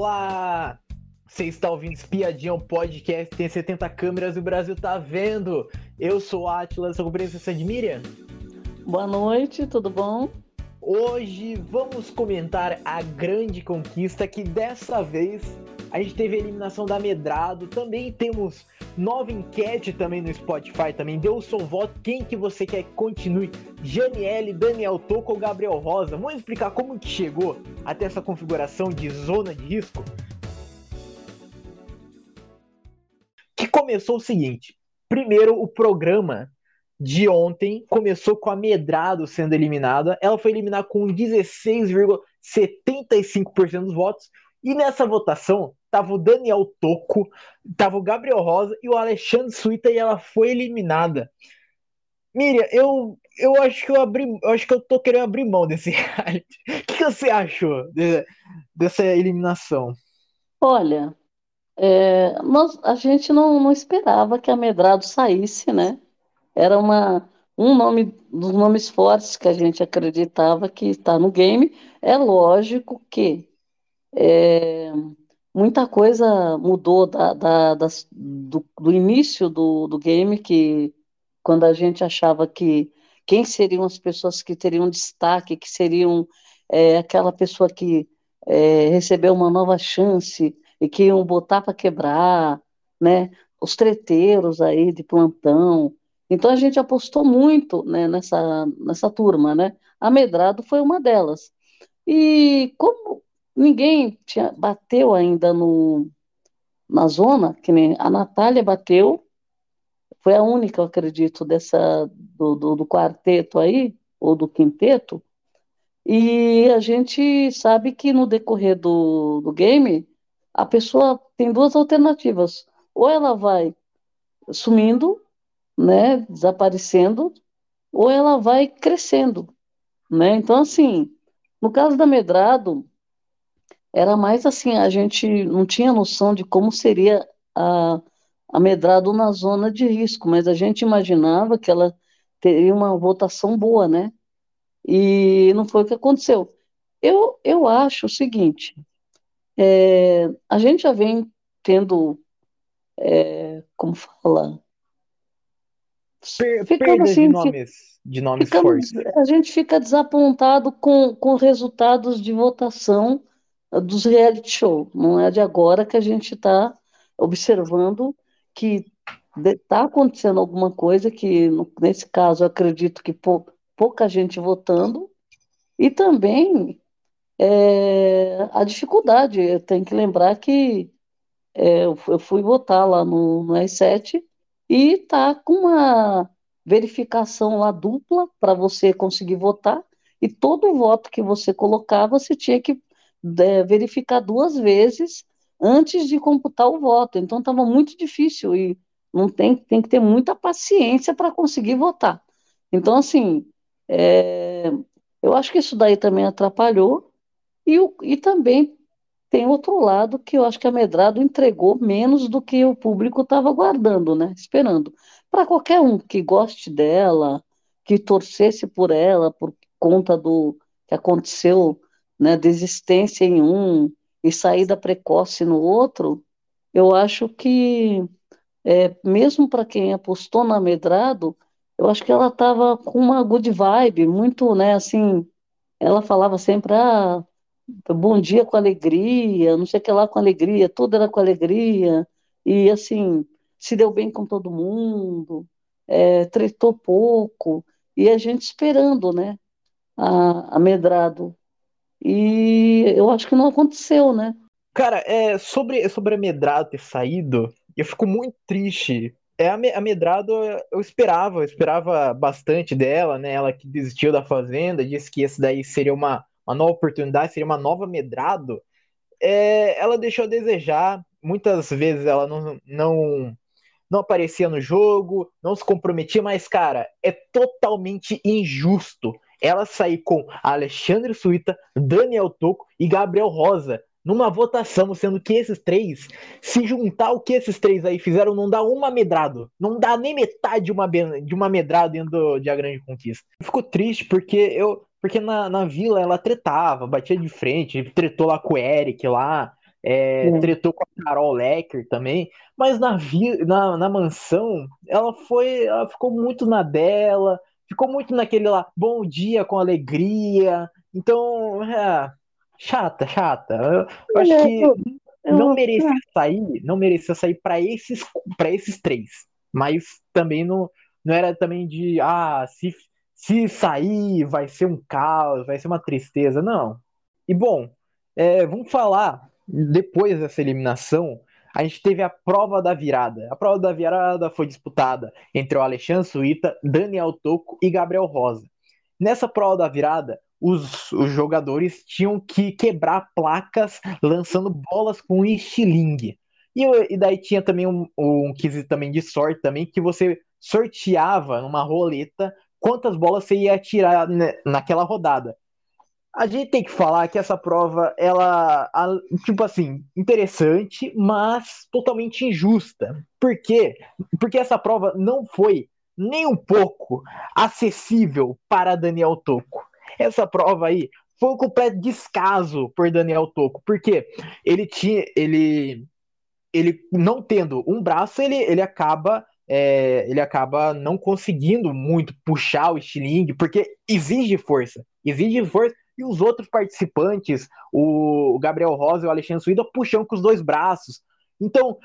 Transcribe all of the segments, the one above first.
Olá! Você está ouvindo Espiadinha, um podcast, tem 70 câmeras e o Brasil tá vendo. Eu sou o Atlas, sou companheira de Miriam. Boa noite, tudo bom? Hoje vamos comentar a grande conquista que dessa vez a gente teve a eliminação da Medrado, também temos nova enquete também no Spotify, também. Deu o seu voto, quem que você quer que continue, Janiele, Daniel Toco ou Gabriel Rosa? Vamos explicar como que chegou até essa configuração de zona de risco? Que começou o seguinte, primeiro o programa de ontem começou com a Medrado sendo eliminada, ela foi eliminada com 16,75% dos votos, e nessa votação tava o Daniel Toco, tava o Gabriel Rosa e o Alexandre Suíta e ela foi eliminada. Miriam, eu, eu acho que eu abri, eu acho que eu tô querendo abrir mão desse reality. O que você achou de, dessa eliminação? Olha, é, nós, a gente não, não esperava que a Medrado saísse, né? Era uma, um nome dos nomes fortes que a gente acreditava que está no game. É lógico que é, muita coisa mudou da, da, das, do, do, início do, do game, que quando a gente achava que quem seriam as pessoas que teriam destaque, que seriam é, aquela pessoa que é, recebeu uma nova chance e que iam botar para quebrar, né? Os treteiros aí de plantão. Então a gente apostou muito né, nessa, nessa turma, né? A Medrado foi uma delas. E como Ninguém tinha, bateu ainda no, na zona, que nem a Natália bateu, foi a única, eu acredito, dessa do, do, do quarteto aí, ou do quinteto, e a gente sabe que no decorrer do, do game, a pessoa tem duas alternativas. Ou ela vai sumindo, né, desaparecendo, ou ela vai crescendo, né? Então, assim, no caso da Medrado, era mais assim, a gente não tinha noção de como seria a, a Medrado na zona de risco, mas a gente imaginava que ela teria uma votação boa, né? E não foi o que aconteceu. Eu, eu acho o seguinte, é, a gente já vem tendo, é, como fala, per, ficando assim, de nomes, de nomes fortes. A gente fica desapontado com, com resultados de votação dos reality show. Não é de agora que a gente está observando que está acontecendo alguma coisa que, nesse caso, acredito que pou, pouca gente votando, e também é, a dificuldade. Tenho que lembrar que é, eu fui votar lá no, no E7 e está com uma verificação lá dupla para você conseguir votar, e todo voto que você colocava, você tinha que verificar duas vezes antes de computar o voto. Então estava muito difícil e não tem, tem que ter muita paciência para conseguir votar. Então, assim, é, eu acho que isso daí também atrapalhou, e, e também tem outro lado que eu acho que a Medrado entregou menos do que o público estava aguardando, né? Esperando. Para qualquer um que goste dela, que torcesse por ela, por conta do que aconteceu né, desistência em um e saída precoce no outro, eu acho que, é, mesmo para quem apostou na Medrado, eu acho que ela estava com uma good vibe, muito, né, assim, ela falava sempre, ah, bom dia com alegria, não sei o que lá com alegria, tudo era com alegria, e assim, se deu bem com todo mundo, é, tretou pouco, e a gente esperando, né, a, a Medrado e eu acho que não aconteceu, né? Cara, é, sobre, sobre a Medrado ter saído, eu fico muito triste. É, a, Medrado eu esperava, eu esperava bastante dela, né? Ela que desistiu da Fazenda, disse que esse daí seria uma, uma nova oportunidade, seria uma nova Medrado. É, ela deixou a desejar, muitas vezes ela não, não, não aparecia no jogo, não se comprometia, mas, cara, é totalmente injusto ela sair com Alexandre Suíta, Daniel Toco e Gabriel Rosa numa votação, sendo que esses três, se juntar o que esses três aí fizeram, não dá uma medrado. Não dá nem metade de uma, de uma medrado dentro de A Grande Conquista. Eu fico triste porque eu. Porque na, na vila ela tretava, batia de frente, tretou lá com o Eric lá. é, é. tretou com a Carol Lecker também, mas na, vi, na, na mansão ela foi, ela ficou muito na dela, ficou muito naquele lá, bom dia com alegria, então, é, chata, chata. Eu, eu acho que não merecia sair, não merecia sair para esses, esses três, mas também não, não era também de, ah, se, se sair vai ser um caos, vai ser uma tristeza, não. E bom, é, vamos falar depois dessa eliminação, a gente teve a prova da virada. A prova da virada foi disputada entre o Alexandre Suíta, Daniel Toco e Gabriel Rosa. Nessa prova da virada, os, os jogadores tinham que quebrar placas lançando bolas com estilingue. E, e daí tinha também um, um também de sorte também, que você sorteava numa roleta quantas bolas você ia tirar naquela rodada. A gente tem que falar que essa prova, ela, tipo assim, interessante, mas totalmente injusta. Por quê? Porque essa prova não foi nem um pouco acessível para Daniel Toco. Essa prova aí foi um completo descaso por Daniel Toco, porque ele tinha, ele, ele não tendo um braço, ele, ele acaba é, ele acaba não conseguindo muito puxar o estilingue, porque exige força. Exige força e os outros participantes, o Gabriel Rosa e o Alexandre Suída, puxam com os dois braços. Então,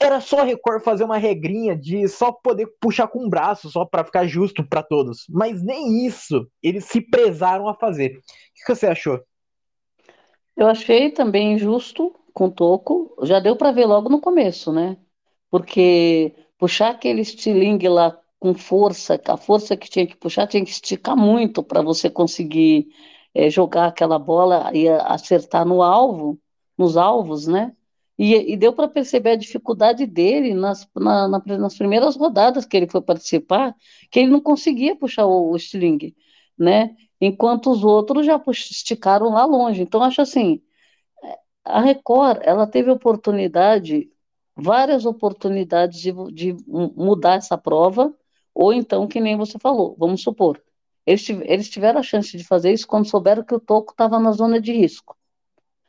era só a Record fazer uma regrinha de só poder puxar com um braço, só para ficar justo para todos. Mas nem isso eles se prezaram a fazer. O que você achou? Eu achei também injusto com o Toco. Já deu para ver logo no começo, né? Porque puxar aquele estilingue lá com força, a força que tinha que puxar tinha que esticar muito para você conseguir é, jogar aquela bola e acertar no alvo, nos alvos, né? E, e deu para perceber a dificuldade dele nas, na, na, nas primeiras rodadas que ele foi participar, que ele não conseguia puxar o, o né? Enquanto os outros já esticaram lá longe. Então, acho assim, a Record, ela teve oportunidade, várias oportunidades de, de mudar essa prova, ou então, que nem você falou, vamos supor, eles, eles tiveram a chance de fazer isso quando souberam que o Toco estava na zona de risco.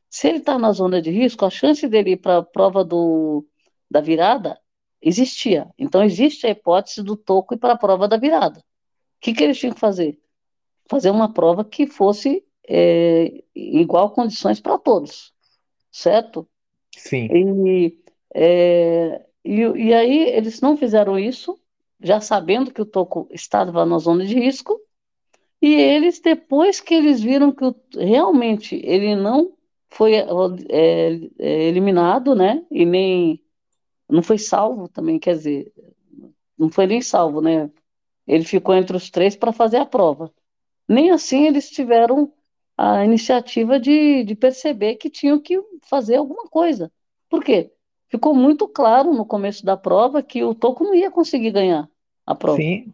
Se ele está na zona de risco, a chance dele ir para a prova do, da virada existia. Então, existe a hipótese do Toco ir para a prova da virada. O que, que eles tinham que fazer? Fazer uma prova que fosse é, igual condições para todos, certo? Sim. E, é, e, e aí eles não fizeram isso, já sabendo que o Toco estava na zona de risco, e eles, depois que eles viram que realmente ele não foi é, é, eliminado, né? E nem não foi salvo também, quer dizer, não foi nem salvo, né? Ele ficou entre os três para fazer a prova. Nem assim eles tiveram a iniciativa de, de perceber que tinham que fazer alguma coisa. Por quê? Ficou muito claro no começo da prova que o Toco não ia conseguir ganhar a prova. Sim.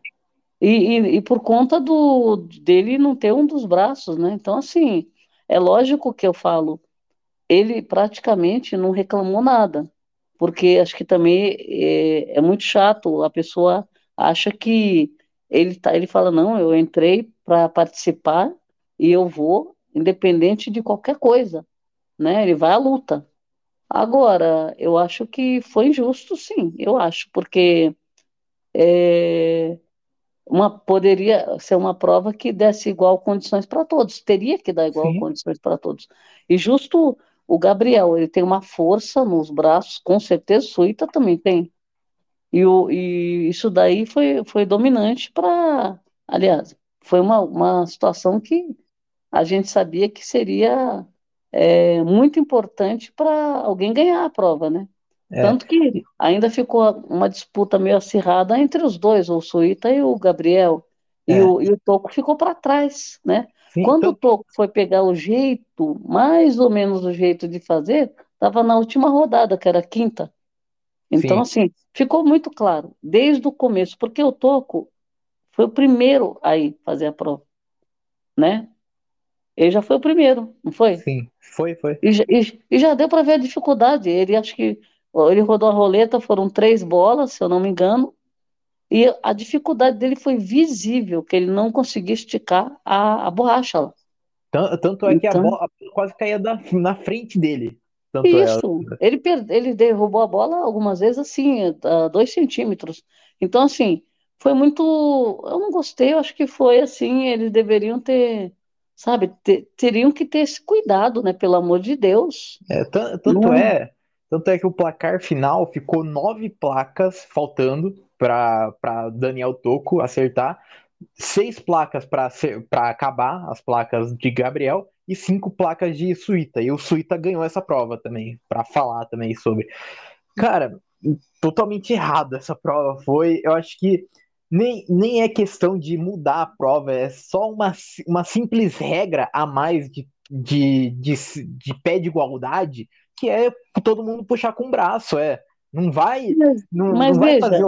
E, e, e, por conta do dele não ter um dos braços, né? Então, assim, é lógico que eu falo, ele praticamente não reclamou nada, porque acho que também é, é muito chato, a pessoa acha que ele tá, ele fala, não, eu entrei para participar e eu vou, independente de qualquer coisa, né? Ele vai à luta. Agora, eu acho que foi injusto, sim, eu acho, porque é, uma, poderia ser uma prova que desse igual condições para todos, teria que dar igual Sim. condições para todos. E justo o Gabriel, ele tem uma força nos braços, com certeza, o Suíta também tem. E, o, e isso daí foi, foi dominante para. Aliás, foi uma, uma situação que a gente sabia que seria é, muito importante para alguém ganhar a prova, né? É. Tanto que ainda ficou uma disputa meio acirrada entre os dois, o Suíta e o Gabriel. É. E, o, e o Toco ficou para trás, né? Sim, Quando então... o Toco foi pegar o jeito, mais ou menos o jeito de fazer, estava na última rodada, que era a quinta. Então, Sim. assim, ficou muito claro, desde o começo, porque o Toco foi o primeiro a ir fazer a prova, né? Ele já foi o primeiro, não foi? Sim, foi, foi. E, e, e já deu para ver a dificuldade. Ele acho que ele rodou a roleta, foram três bolas, se eu não me engano, e a dificuldade dele foi visível, que ele não conseguia esticar a, a borracha lá. Tanto é que então, a bola quase caía da, na frente dele. Tanto Isso, ele, per... ele derrubou a bola algumas vezes assim, a dois centímetros. Então, assim, foi muito. Eu não gostei, eu acho que foi assim, eles deveriam ter, sabe, ter... teriam que ter esse cuidado, né? Pelo amor de Deus. É, tanto não... é, tanto é que o placar final ficou nove placas faltando para Daniel Toco acertar, seis placas para acabar, as placas de Gabriel, e cinco placas de Suíta. E o Suíta ganhou essa prova também, para falar também sobre. Cara, totalmente errado essa prova foi. Eu acho que nem, nem é questão de mudar a prova, é só uma, uma simples regra a mais de, de, de, de pé de igualdade, que é todo mundo puxar com o braço, é. Não vai, não, não vai veja, fazer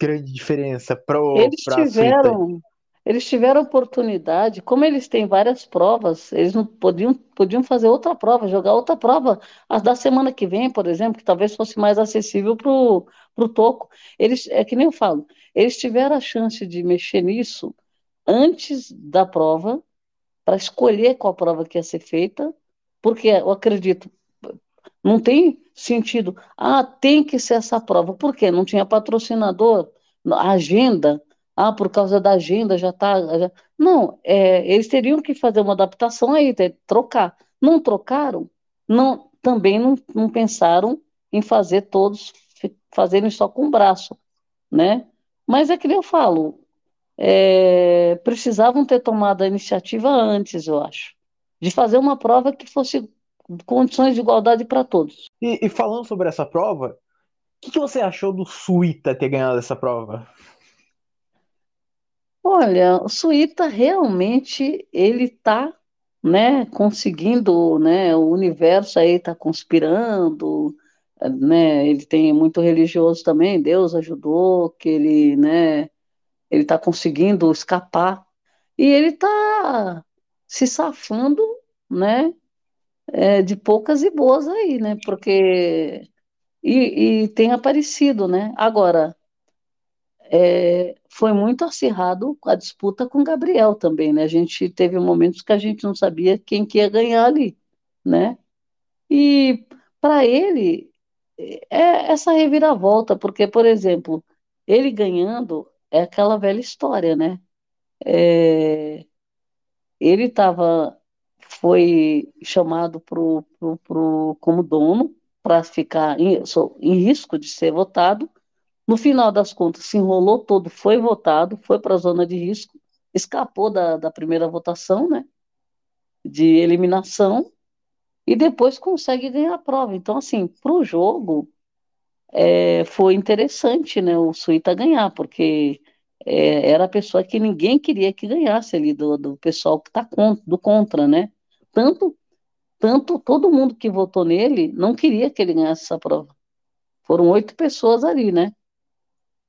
grande diferença para Eles tiveram, eles tiveram oportunidade, como eles têm várias provas, eles não podiam, podiam fazer outra prova, jogar outra prova, as da semana que vem, por exemplo, que talvez fosse mais acessível para o Toco. Eles, é que nem eu falo, eles tiveram a chance de mexer nisso antes da prova, para escolher qual prova que ia ser feita, porque eu acredito, não tem sentido, ah, tem que ser essa prova, por quê? Não tinha patrocinador, agenda, ah, por causa da agenda já está. Não, é, eles teriam que fazer uma adaptação aí, trocar. Não trocaram, não, também não, não pensaram em fazer todos fazerem só com o braço, né? Mas é que eu falo, é, precisavam ter tomado a iniciativa antes, eu acho, de fazer uma prova que fosse condições de igualdade para todos. E, e, falando sobre essa prova, o que, que, você achou do Suíta ter ganhado essa prova? Olha, o Suíta realmente ele está, né, conseguindo, né, o universo aí está conspirando, né, ele tem muito religioso também, Deus ajudou, que ele, né, ele está conseguindo escapar e ele está se safando, né, é, de poucas e boas aí, né, porque e, e tem aparecido, né. Agora é, foi muito acirrado a disputa com Gabriel também, né? A gente teve momentos que a gente não sabia quem que ia ganhar ali, né? E para ele é essa reviravolta, porque, por exemplo, ele ganhando é aquela velha história, né? É, ele estava foi chamado pro, pro, pro, como dono para ficar em, em risco de ser votado no final das contas, se enrolou todo, foi votado, foi para a zona de risco, escapou da, da primeira votação, né? De eliminação, e depois consegue ganhar a prova. Então, assim, para o jogo, é, foi interessante, né? O Suíta ganhar, porque é, era a pessoa que ninguém queria que ganhasse ali, do, do pessoal que está do contra, né? Tanto, tanto todo mundo que votou nele não queria que ele ganhasse essa prova. Foram oito pessoas ali, né?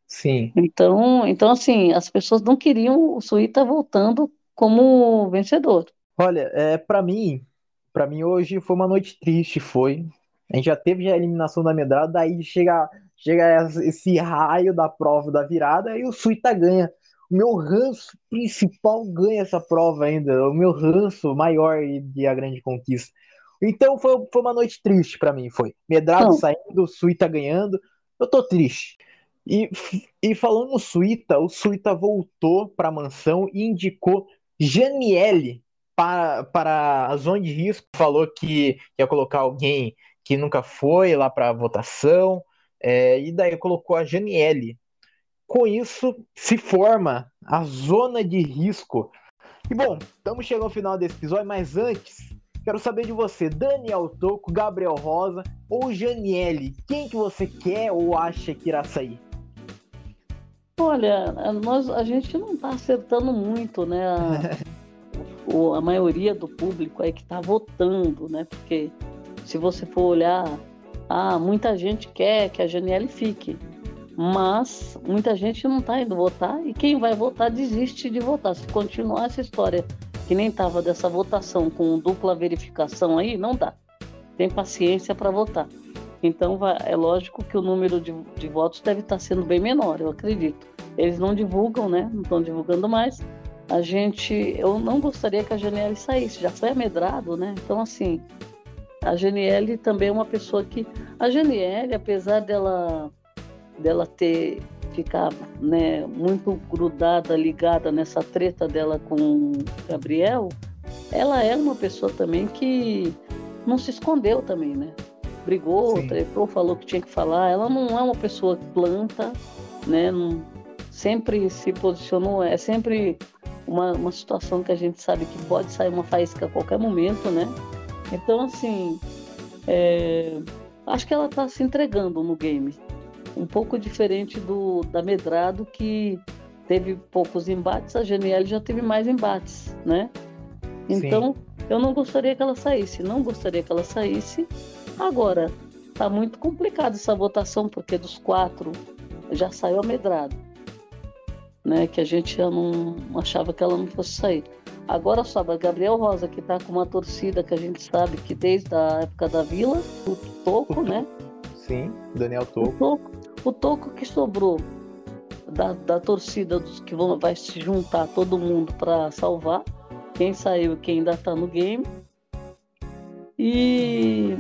Sim. Então, então assim, as pessoas não queriam o Suíta voltando como vencedor. Olha, é, para mim, para mim hoje foi uma noite triste, foi. A gente já teve a eliminação da medrada, daí chega, chega esse raio da prova da virada e o Suíta ganha. O meu ranço principal ganha essa prova ainda, o meu ranço maior de a grande conquista. Então foi, foi uma noite triste para mim, foi. Medrado não. saindo, Suíta ganhando. Eu tô triste. E, e falando no Suíta, o Suíta voltou para a mansão e indicou Janiele para, para a zona de risco. Falou que ia colocar alguém que nunca foi lá para a votação, é, e daí colocou a Janiele. Com isso, se forma a zona de risco. E bom, estamos chegando ao final desse episódio, mas antes, Quero saber de você, Daniel Toco, Gabriel Rosa ou Janiele. Quem que você quer ou acha que irá sair? Olha, nós, a gente não está acertando muito, né? A, a maioria do público aí que está votando, né? Porque se você for olhar, ah, muita gente quer que a Janiele fique, mas muita gente não está indo votar e quem vai votar desiste de votar. Se continuar essa história que nem estava dessa votação com dupla verificação aí, não dá. Tem paciência para votar. Então é lógico que o número de, de votos deve estar tá sendo bem menor, eu acredito. Eles não divulgam, né? Não estão divulgando mais. A gente, eu não gostaria que a Janiele saísse, já foi amedrado, né? Então, assim, a Geniele também é uma pessoa que. A Geniele, apesar dela, dela ter ficar né, muito grudada, ligada nessa treta dela com o Gabriel, ela é uma pessoa também que não se escondeu também, né? Brigou, Sim. tretou, falou que tinha que falar. Ela não é uma pessoa que planta, né? Não, sempre se posicionou, é sempre uma, uma situação que a gente sabe que pode sair uma faísca a qualquer momento, né? Então, assim, é, acho que ela está se entregando no game. Um pouco diferente do da Medrado, que teve poucos embates, a GNL já teve mais embates, né? Então, Sim. eu não gostaria que ela saísse, não gostaria que ela saísse. Agora, tá muito complicado essa votação, porque dos quatro já saiu a Medrado né? Que a gente já não achava que ela não fosse sair. Agora sabe, Gabriel Rosa, que está com uma torcida que a gente sabe que desde a época da Vila, o Toco, né? Sim, Daniel Toco. O Toco, o Toco que sobrou da, da torcida dos que vão, vai se juntar todo mundo para salvar. Quem saiu e quem ainda está no game. E,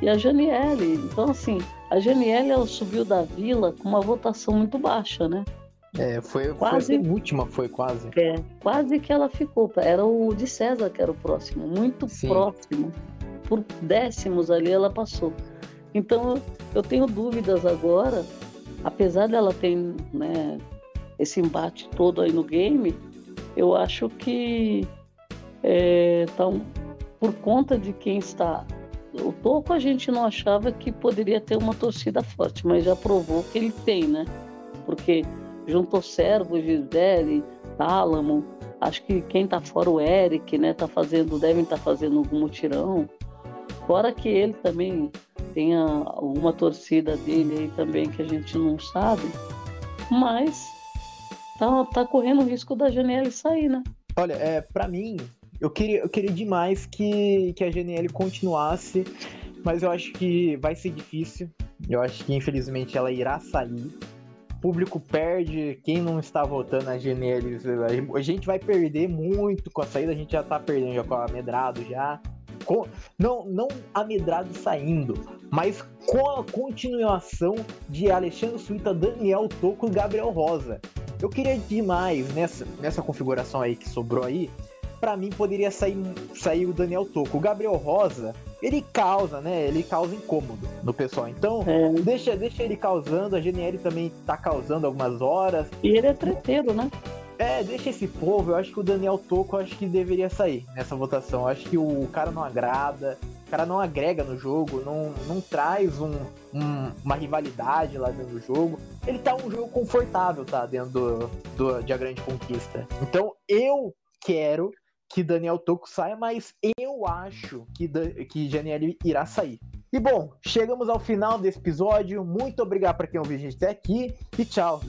e a Janiele. Então, assim, a Janiele ela subiu da Vila com uma votação muito baixa, né? É, foi, quase, foi a última, foi quase. É, quase que ela ficou. Era o de César que era o próximo, muito Sim. próximo. Por décimos ali ela passou. Então eu tenho dúvidas agora, apesar dela ter né, esse embate todo aí no game, eu acho que é, tá um, por conta de quem está. O Toco a gente não achava que poderia ter uma torcida forte, mas já provou que ele tem, né? Porque juntou Servo, Gisele, Tálamo. Acho que quem tá fora o Eric, né, tá fazendo, devem estar tá fazendo algum mutirão. Fora que ele também tenha alguma torcida dele aí também que a gente não sabe. Mas tá, tá correndo o risco da GNL sair, né? Olha, é, para mim, eu queria, eu queria demais que, que a GNL continuasse, mas eu acho que vai ser difícil. Eu acho que infelizmente ela irá sair público perde, quem não está votando na GNL, a gente vai perder muito com a saída, a gente já está perdendo já com a Medrado já. Com, não, não a Medrado saindo, mas com a continuação de Alexandre Suíta, Daniel Toco e Gabriel Rosa. Eu queria demais nessa, nessa configuração aí que sobrou aí, para mim poderia sair, sair o Daniel Toco. O Gabriel Rosa, ele causa, né? Ele causa incômodo no pessoal. Então, é. deixa, deixa ele causando. A GNL também tá causando algumas horas. E ele é treteiro, né? É, deixa esse povo. Eu acho que o Daniel Toco, acho que deveria sair nessa votação. Eu acho que o cara não agrada, o cara não agrega no jogo, não, não traz um, um, uma rivalidade lá dentro do jogo. Ele tá um jogo confortável, tá? Dentro do, do, de A Grande Conquista. Então, eu quero que Daniel Toco saia, mas eu acho que, que Janiele irá sair. E bom, chegamos ao final desse episódio. Muito obrigado para quem ouviu a gente até aqui e tchau.